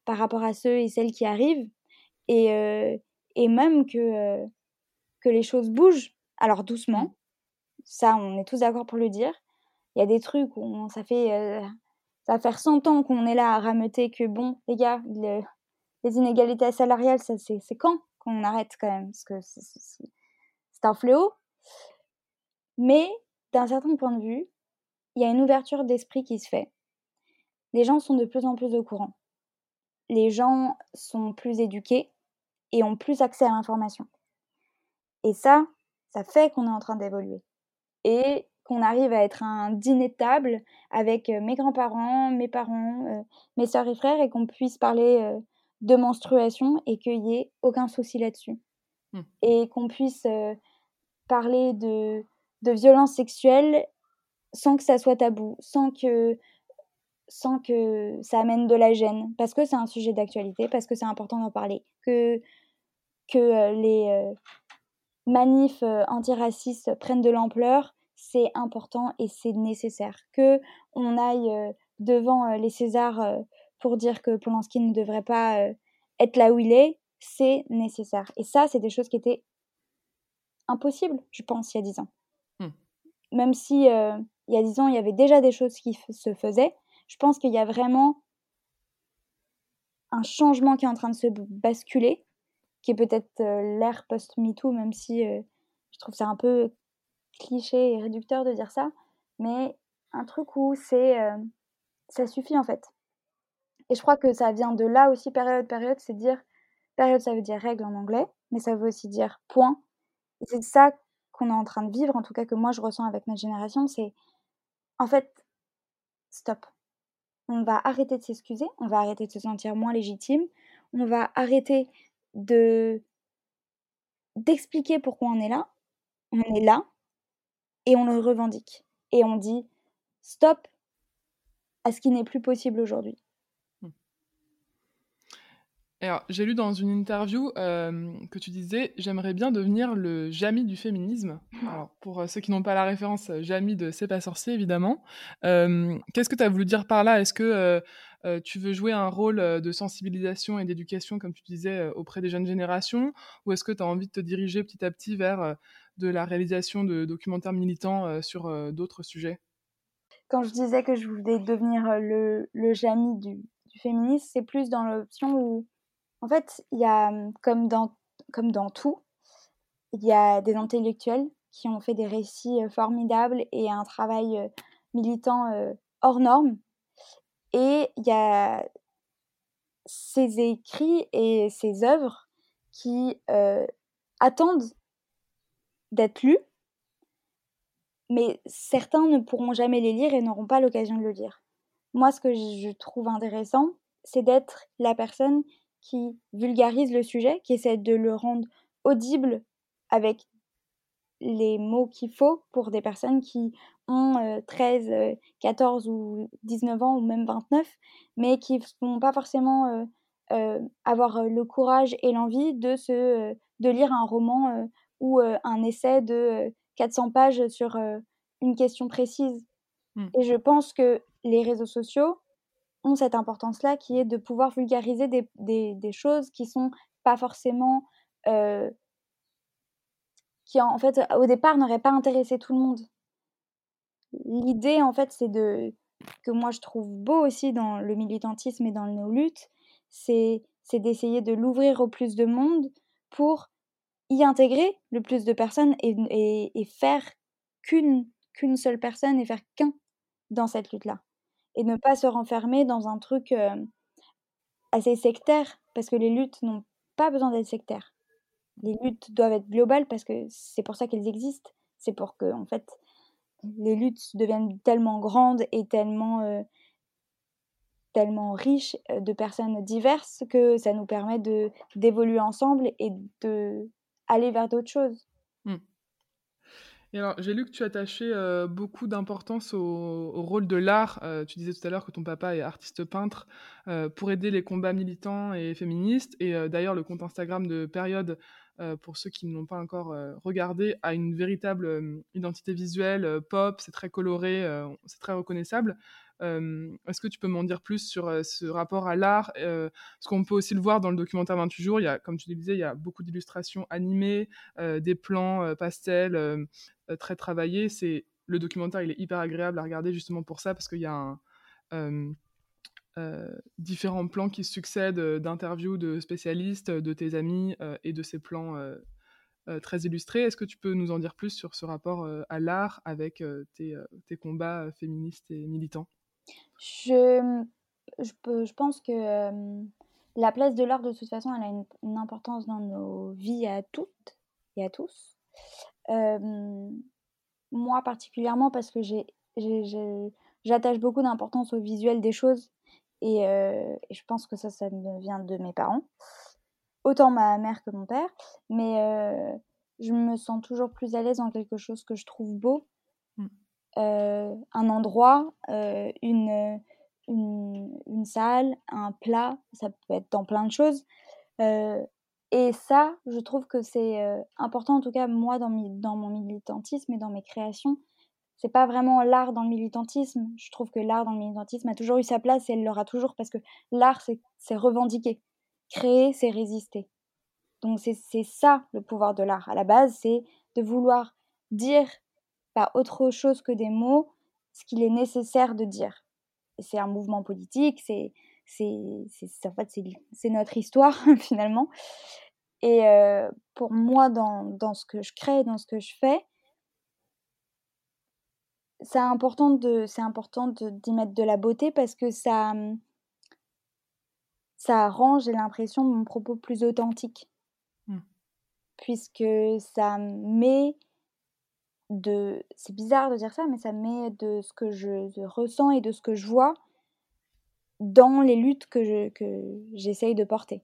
par rapport à ceux et celles qui arrivent, et, euh, et même que, que les choses bougent, alors doucement, mmh. ça on est tous d'accord pour le dire. Il y a des trucs où ça fait ça va faire 100 ans qu'on est là à rameuter que bon, les gars, le, les inégalités salariales, c'est quand qu'on arrête quand même Parce que c'est un fléau. Mais d'un certain point de vue, il y a une ouverture d'esprit qui se fait. Les gens sont de plus en plus au courant. Les gens sont plus éduqués. et ont plus accès à l'information. Et ça, ça fait qu'on est en train d'évoluer. Et qu'on arrive à être un dîner de table avec mes grands-parents, mes parents, mes sœurs et frères, et qu'on puisse parler de menstruation et qu'il n'y ait aucun souci là-dessus. Mmh. Et qu'on puisse parler de, de violence sexuelle sans que ça soit tabou, sans que, sans que ça amène de la gêne, parce que c'est un sujet d'actualité, parce que c'est important d'en parler, que, que les manifs antiracistes prennent de l'ampleur, c'est important et c'est nécessaire. Que on aille devant les Césars pour dire que Polanski ne devrait pas être là où il est, c'est nécessaire. Et ça, c'est des choses qui étaient impossibles, je pense, il y a dix ans. Mmh. Même si il y a dix ans, il y avait déjà des choses qui se faisaient, je pense qu'il y a vraiment un changement qui est en train de se basculer, qui est peut-être l'ère post-MeToo, même si je trouve ça un peu cliché et réducteur de dire ça, mais un truc où c'est ça suffit en fait. Et je crois que ça vient de là aussi, période, période, c'est dire, période ça veut dire règle en anglais, mais ça veut aussi dire point. Et c'est ça qu'on est en train de vivre, en tout cas que moi je ressens avec notre génération, c'est en fait, stop. On va arrêter de s'excuser, on va arrêter de se sentir moins légitime, on va arrêter de d'expliquer pourquoi on est là. On est là et on le revendique. Et on dit stop à ce qui n'est plus possible aujourd'hui.
Alors, j'ai lu dans une interview euh, que tu disais J'aimerais bien devenir le Jamie du féminisme. Alors, pour euh, ceux qui n'ont pas la référence, euh, Jamie de C'est pas sorcier, évidemment. Qu'est-ce que tu as voulu dire par là? Est-ce que tu veux jouer un rôle de sensibilisation et d'éducation, comme tu disais, auprès des jeunes générations? Ou est-ce que tu as envie de te diriger petit à petit vers de la réalisation de documentaires militants sur d'autres sujets?
Quand je disais que je voulais devenir le, le Jamie du, du féminisme, c'est plus dans l'option où en fait, il y a, comme dans, comme dans tout, il y a des intellectuels qui ont fait des récits formidables et un travail militant hors norme. Et il y a ces écrits et ces œuvres qui attendent d'être lus, mais certains ne pourront jamais les lire et n'auront pas l'occasion de le lire. Moi, ce que je trouve intéressant, c'est d'être la personne qui vulgarise le sujet, qui essaie de le rendre audible avec les mots qu'il faut pour des personnes qui ont 13, 14 ou 19 ans ou même 29, mais qui ne vont pas forcément avoir le courage et l'envie de, se, de lire un roman ou un essai de 400 pages sur une question précise. Mmh. Et je pense que les réseaux sociaux cette importance-là qui est de pouvoir vulgariser des, des, choses qui sont pas forcément... Euh, qui en fait au départ n'auraient pas intéressé tout le monde. L'idée en fait c'est de que moi je trouve beau aussi dans le militantisme et dans le néolutte, c'est c'est d'essayer de l'ouvrir au plus de monde pour y intégrer le plus de personnes et, et, et faire qu'une qu'une seule personne et faire qu'un dans cette lutte-là et ne pas se renfermer dans un truc assez sectaire, parce que les luttes n'ont pas besoin d'être sectaires. Les luttes doivent être globales parce que c'est pour ça qu'elles existent. C'est pour que, en fait, les luttes deviennent tellement grandes et tellement, tellement riches de personnes diverses que ça nous permet d'évoluer ensemble et de aller vers d'autres choses.
Alors, j'ai lu que tu attachais euh, beaucoup d'importance au, rôle de l'art. Euh, tu disais tout à l'heure que ton papa est artiste peintre euh, pour aider les combats militants et féministes. Et d'ailleurs, le compte Instagram de Période, pour ceux qui ne l'ont pas encore regardé, a une véritable identité visuelle pop. C'est très coloré, c'est très reconnaissable. Est-ce que tu peux m'en dire plus sur ce rapport à l'art Parce qu'on peut aussi le voir dans le documentaire 28 jours? Il y a, comme tu le disais, il y a beaucoup d'illustrations animées, des plans pastels très travaillés. C'est le documentaire, il est hyper agréable à regarder justement pour ça, parce qu'il y a différents plans qui succèdent d'interviews de spécialistes, de tes amis et de ces plans très illustrés. Est-ce que tu peux nous en dire plus sur ce rapport à l'art avec tes, combats féministes et militants?
Je, je, pense que La place de l'art, de toute façon, elle a une, importance dans nos vies à toutes et à tous. Moi particulièrement parce que j'attache beaucoup d'importance au visuel des choses et, et, je pense que ça, ça me vient de mes parents. Autant ma mère que mon père. Mais je me sens toujours plus à l'aise dans quelque chose que je trouve beau. Mmh. un endroit, une une, salle, un plat, ça peut être dans plein de choses. Et ça, je trouve que c'est important, en tout cas moi dans, mon militantisme et dans mes créations. C'est pas vraiment l'art dans le militantisme. Je trouve que l'art dans le militantisme a toujours eu sa place et elle l'aura toujours parce que l'art, c'est revendiquer. Créer, c'est résister. Donc c'est ça le pouvoir de l'art. À la base, c'est de vouloir dire pas autre chose que des mots ce qu'il est nécessaire de dire c'est un mouvement politique, c'est en fait c'est notre histoire [laughs] finalement. Et pour moi, dans, dans, ce que je crée, dans ce que je fais, c'est important de c'est important d'y mettre de la beauté parce que ça ça rend, j'ai l'impression, mon propos plus authentique. Mmh. Puisque ça met de c'est bizarre de dire ça mais ça met de ce que je, ressens et de ce que je vois dans les luttes que je que j'essaye de porter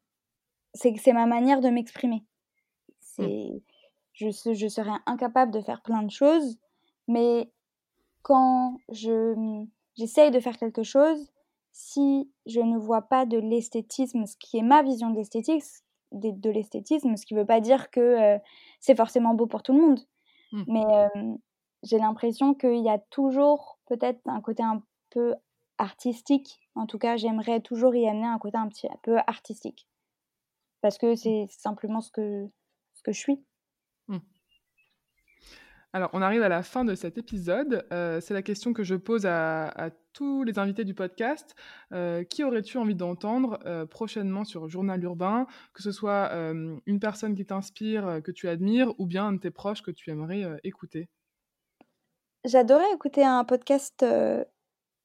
c'est c'est ma manière de m'exprimer c'est je, je serais incapable de faire plein de choses mais quand je j'essaye de faire quelque chose si je ne vois pas de l'esthétisme ce qui est ma vision de l'esthétisme de, de l'esthétisme ce qui veut pas dire que euh, c'est forcément beau pour tout le monde Mmh. Mais j'ai l'impression qu'il y a toujours peut-être un côté un peu artistique. En tout cas, j'aimerais toujours y amener un côté un petit peu artistique. Parce que mmh. c'est simplement ce que, ce que je suis. Mmh.
Alors, on arrive à la fin de cet épisode. c'est la question que je pose à, tous les invités du podcast. qui aurais-tu envie d'entendre prochainement sur Journal Urbain Que ce soit une personne qui t'inspire, que tu admires, ou bien un de tes proches que tu aimerais écouter?
J'adorais écouter un podcast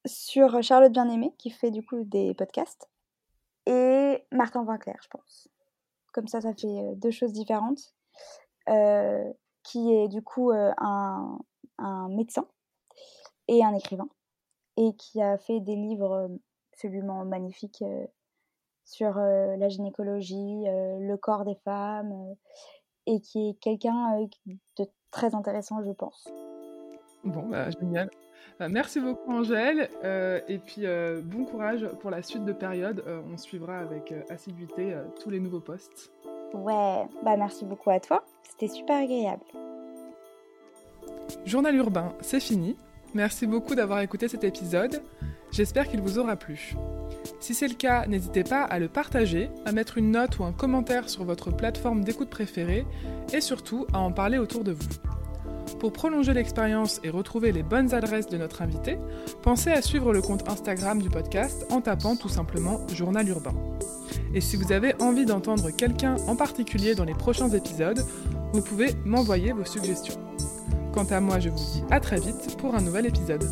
sur Charlotte Bien-Aimée, qui fait du coup des podcasts, et Martin Vinclair, je pense. Comme ça, ça fait deux choses différentes qui est du coup un, médecin et un écrivain, et qui a fait des livres absolument magnifiques sur la gynécologie, le corps des femmes, et qui est quelqu'un de très intéressant, je pense.
Bon, bah, génial. Bah, merci beaucoup Angèle et puis bon courage pour la suite de période. on suivra avec assiduité tous les nouveaux postes.
Ouais, bah merci beaucoup à toi. C'était super agréable.
Journal urbain, c'est fini. Merci beaucoup d'avoir écouté cet épisode. J'espère qu'il vous aura plu. Si c'est le cas, n'hésitez pas à le partager, à mettre une note ou un commentaire sur votre plateforme d'écoute préférée et surtout à en parler autour de vous. Pour prolonger l'expérience et retrouver les bonnes adresses de notre invité, pensez à suivre le compte Instagram du podcast en tapant tout simplement Journal Urbain. Et si vous avez envie d'entendre quelqu'un en particulier dans les prochains épisodes, vous pouvez m'envoyer vos suggestions. Quant à moi, je vous dis à très vite pour un nouvel épisode.